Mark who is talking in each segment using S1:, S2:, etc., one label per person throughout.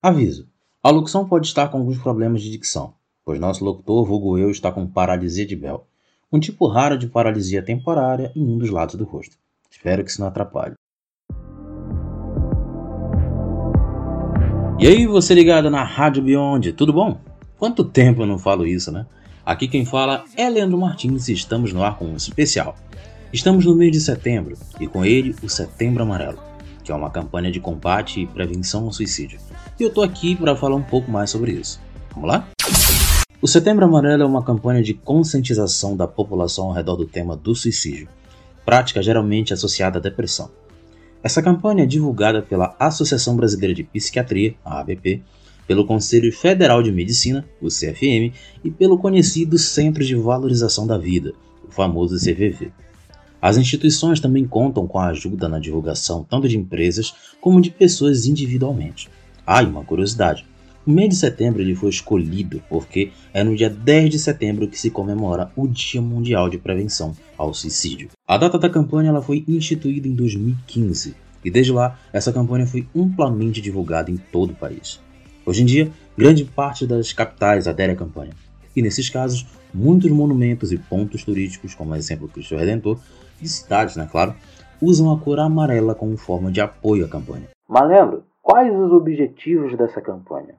S1: Aviso: a locução pode estar com alguns problemas de dicção, pois nosso locutor, vulgo eu, está com paralisia de Bell, um tipo raro de paralisia temporária em um dos lados do rosto. Espero que isso não atrapalhe. E aí, você ligado na Rádio Beyond, tudo bom? Quanto tempo eu não falo isso, né? Aqui quem fala é Leandro Martins e estamos no ar com um especial. Estamos no mês de setembro e com ele o Setembro Amarelo, que é uma campanha de combate e prevenção ao suicídio. E eu tô aqui para falar um pouco mais sobre isso. Vamos lá? O Setembro Amarelo é uma campanha de conscientização da população ao redor do tema do suicídio, prática geralmente associada à depressão. Essa campanha é divulgada pela Associação Brasileira de Psiquiatria, a ABP, pelo Conselho Federal de Medicina, o CFM, e pelo conhecido Centro de Valorização da Vida, o famoso CVV. As instituições também contam com a ajuda na divulgação tanto de empresas como de pessoas individualmente. Ah, e uma curiosidade: o mês de setembro ele foi escolhido porque é no dia 10 de setembro que se comemora o Dia Mundial de Prevenção ao Suicídio. A data da campanha ela foi instituída em 2015 e desde lá essa campanha foi amplamente divulgada em todo o país. Hoje em dia, grande parte das capitais adere à campanha. E nesses casos, muitos monumentos e pontos turísticos, como exemplo Cristo Redentor, de cidades, né, claro, usam a cor amarela como forma de apoio à campanha.
S2: Malandro, quais os objetivos dessa campanha?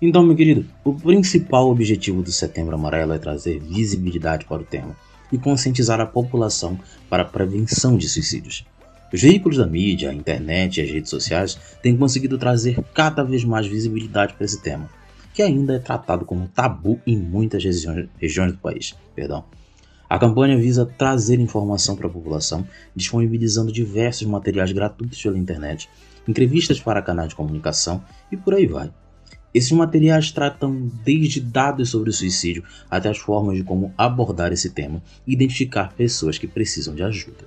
S1: Então, meu querido, o principal objetivo do Setembro Amarelo é trazer visibilidade para o tema e conscientizar a população para a prevenção de suicídios. Os veículos da mídia, a internet e as redes sociais têm conseguido trazer cada vez mais visibilidade para esse tema, que ainda é tratado como tabu em muitas regiões, regiões do país. Perdão. A campanha visa trazer informação para a população, disponibilizando diversos materiais gratuitos pela internet, entrevistas para canais de comunicação e por aí vai. Esses materiais tratam desde dados sobre o suicídio até as formas de como abordar esse tema e identificar pessoas que precisam de ajuda.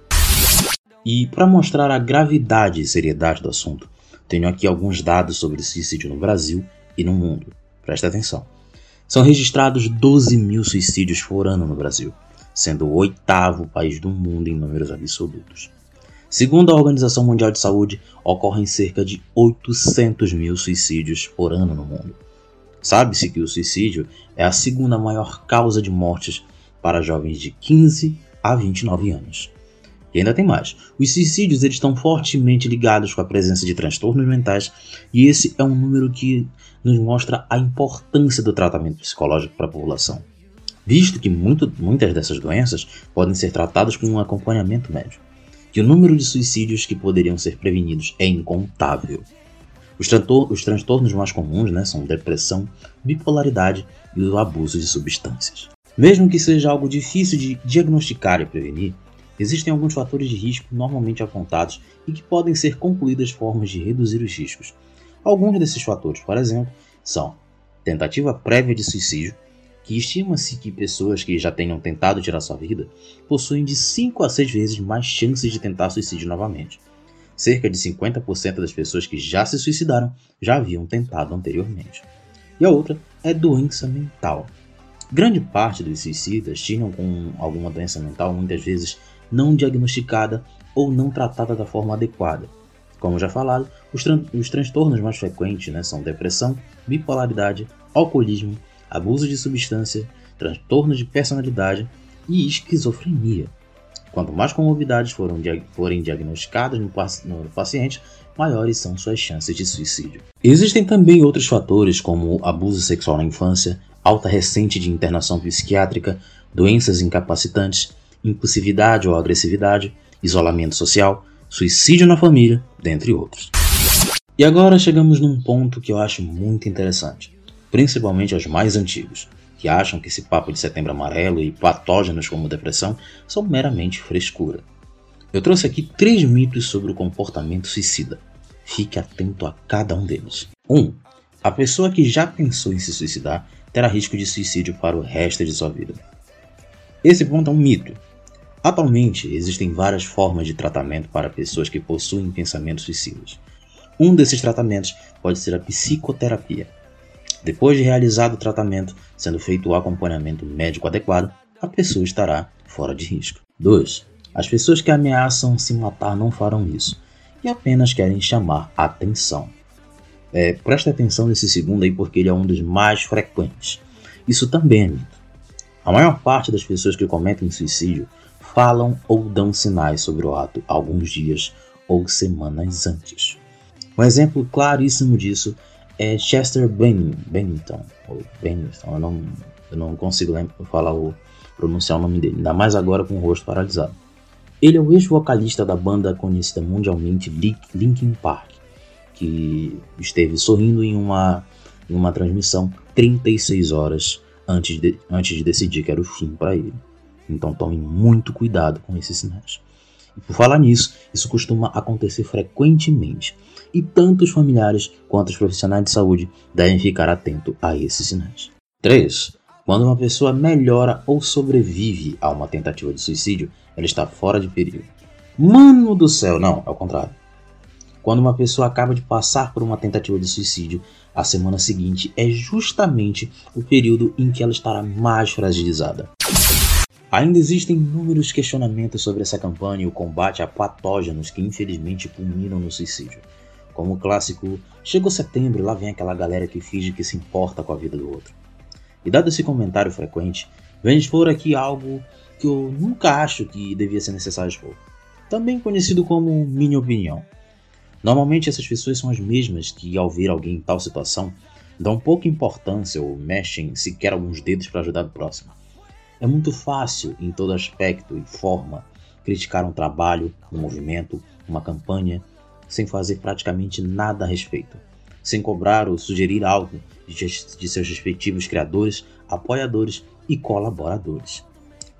S1: E para mostrar a gravidade e seriedade do assunto, tenho aqui alguns dados sobre suicídio no Brasil e no mundo. Presta atenção. São registrados 12 mil suicídios por ano no Brasil, sendo o oitavo país do mundo em números absolutos. Segundo a Organização Mundial de Saúde, ocorrem cerca de 800 mil suicídios por ano no mundo. Sabe-se que o suicídio é a segunda maior causa de mortes para jovens de 15 a 29 anos. E ainda tem mais. Os suicídios eles estão fortemente ligados com a presença de transtornos mentais, e esse é um número que nos mostra a importância do tratamento psicológico para a população, visto que muito, muitas dessas doenças podem ser tratadas com um acompanhamento médico, que o número de suicídios que poderiam ser prevenidos é incontável. Os, os transtornos mais comuns né, são depressão, bipolaridade e o abuso de substâncias. Mesmo que seja algo difícil de diagnosticar e prevenir, Existem alguns fatores de risco normalmente apontados e que podem ser concluídas formas de reduzir os riscos. Alguns desses fatores, por exemplo, são tentativa prévia de suicídio, que estima-se que pessoas que já tenham tentado tirar sua vida possuem de 5 a 6 vezes mais chances de tentar suicídio novamente. Cerca de 50% das pessoas que já se suicidaram já haviam tentado anteriormente. E a outra é doença mental. Grande parte dos suicidas tinham com alguma doença mental, muitas vezes não diagnosticada ou não tratada da forma adequada. Como já falado, os, tran os transtornos mais frequentes né, são depressão, bipolaridade, alcoolismo, abuso de substância, transtorno de personalidade e esquizofrenia. Quanto mais comorbidades forem, diagnosticadas no, no paciente, maiores são suas chances de suicídio. Existem também outros fatores como abuso sexual na infância, alta recente de internação psiquiátrica, doenças incapacitantes, impulsividade ou agressividade, isolamento social, suicídio na família, dentre outros. E agora chegamos num ponto que eu acho muito interessante, principalmente aos mais antigos, que acham que esse papo de setembro amarelo e patógenos como depressão são meramente frescura. Eu trouxe aqui três mitos sobre o comportamento suicida. Fique atento a cada um deles. 1. Um, a pessoa que já pensou em se suicidar terá risco de suicídio para o resto de sua vida. Esse ponto é um mito, Atualmente, existem várias formas de tratamento para pessoas que possuem pensamentos suicidas. Um desses tratamentos pode ser a psicoterapia. Depois de realizado o tratamento, sendo feito o acompanhamento médico adequado, a pessoa estará fora de risco. 2. As pessoas que ameaçam se matar não farão isso e apenas querem chamar atenção. É, preste atenção nesse segundo aí porque ele é um dos mais frequentes. Isso também é mito. A maior parte das pessoas que cometem suicídio falam ou dão sinais sobre o ato alguns dias ou semanas antes. Um exemplo claríssimo disso é Chester Bennington, ou Bennington, eu não, eu não consigo falar o, pronunciar o nome dele, ainda mais agora com o rosto paralisado. Ele é o ex-vocalista da banda conhecida mundialmente Linkin Park, que esteve sorrindo em uma, em uma transmissão 36 horas antes de, antes de decidir que era o fim para ele. Então tome muito cuidado com esses sinais. Por falar nisso, isso costuma acontecer frequentemente, e tanto os familiares quanto os profissionais de saúde devem ficar atentos a esses sinais. 3. Quando uma pessoa melhora ou sobrevive a uma tentativa de suicídio, ela está fora de perigo. Mano do céu, não, é o contrário. Quando uma pessoa acaba de passar por uma tentativa de suicídio, a semana seguinte é justamente o período em que ela estará mais fragilizada. Ainda existem inúmeros questionamentos sobre essa campanha e o combate a patógenos que infelizmente culminam no suicídio. Como o clássico, chegou setembro e lá vem aquela galera que finge que se importa com a vida do outro. E dado esse comentário frequente, venho expor aqui algo que eu nunca acho que devia ser necessário expor. Também conhecido como minha opinião. Normalmente essas pessoas são as mesmas que, ao ver alguém em tal situação, dão pouca importância ou mexem sequer alguns dedos para ajudar o próximo. É muito fácil, em todo aspecto e forma, criticar um trabalho, um movimento, uma campanha, sem fazer praticamente nada a respeito sem cobrar ou sugerir algo de seus respectivos criadores, apoiadores e colaboradores.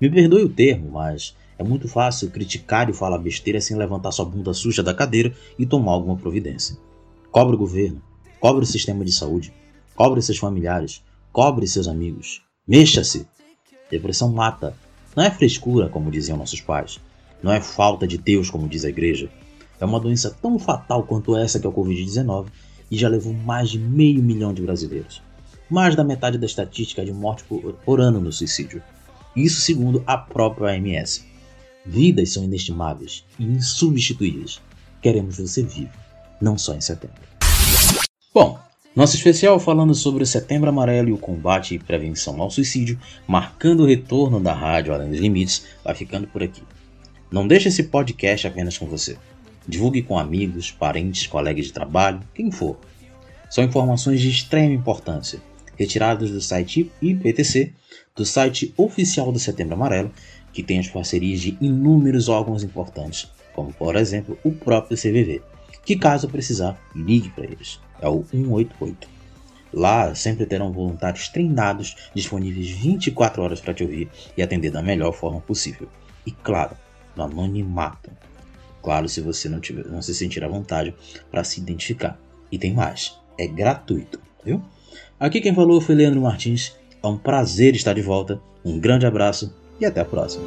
S1: Me perdoe o termo, mas é muito fácil criticar e falar besteira sem levantar sua bunda suja da cadeira e tomar alguma providência. Cobre o governo, cobre o sistema de saúde, cobre seus familiares, cobre seus amigos. Mexa-se! Depressão mata. Não é frescura, como diziam nossos pais. Não é falta de Deus, como diz a igreja. É uma doença tão fatal quanto essa que é o Covid-19 e já levou mais de meio milhão de brasileiros. Mais da metade da estatística de morte por, por ano no suicídio. Isso segundo a própria OMS. Vidas são inestimáveis e insubstituíveis. Queremos você vivo, não só em setembro. Bom, nosso especial falando sobre o Setembro Amarelo e o combate e prevenção ao suicídio, marcando o retorno da rádio Além dos Limites, vai ficando por aqui. Não deixe esse podcast apenas com você. Divulgue com amigos, parentes, colegas de trabalho, quem for. São informações de extrema importância, retiradas do site IPTC, do site oficial do Setembro Amarelo, que tem as parcerias de inúmeros órgãos importantes, como por exemplo o próprio CVV, que caso precisar, ligue para eles. É o 188. Lá sempre terão voluntários treinados disponíveis 24 horas para te ouvir e atender da melhor forma possível. E claro, no anonimato. Claro, se você não, tiver, não se sentir à vontade para se identificar. E tem mais, é gratuito, viu? Aqui quem falou foi Leandro Martins. É um prazer estar de volta. Um grande abraço e até a próxima.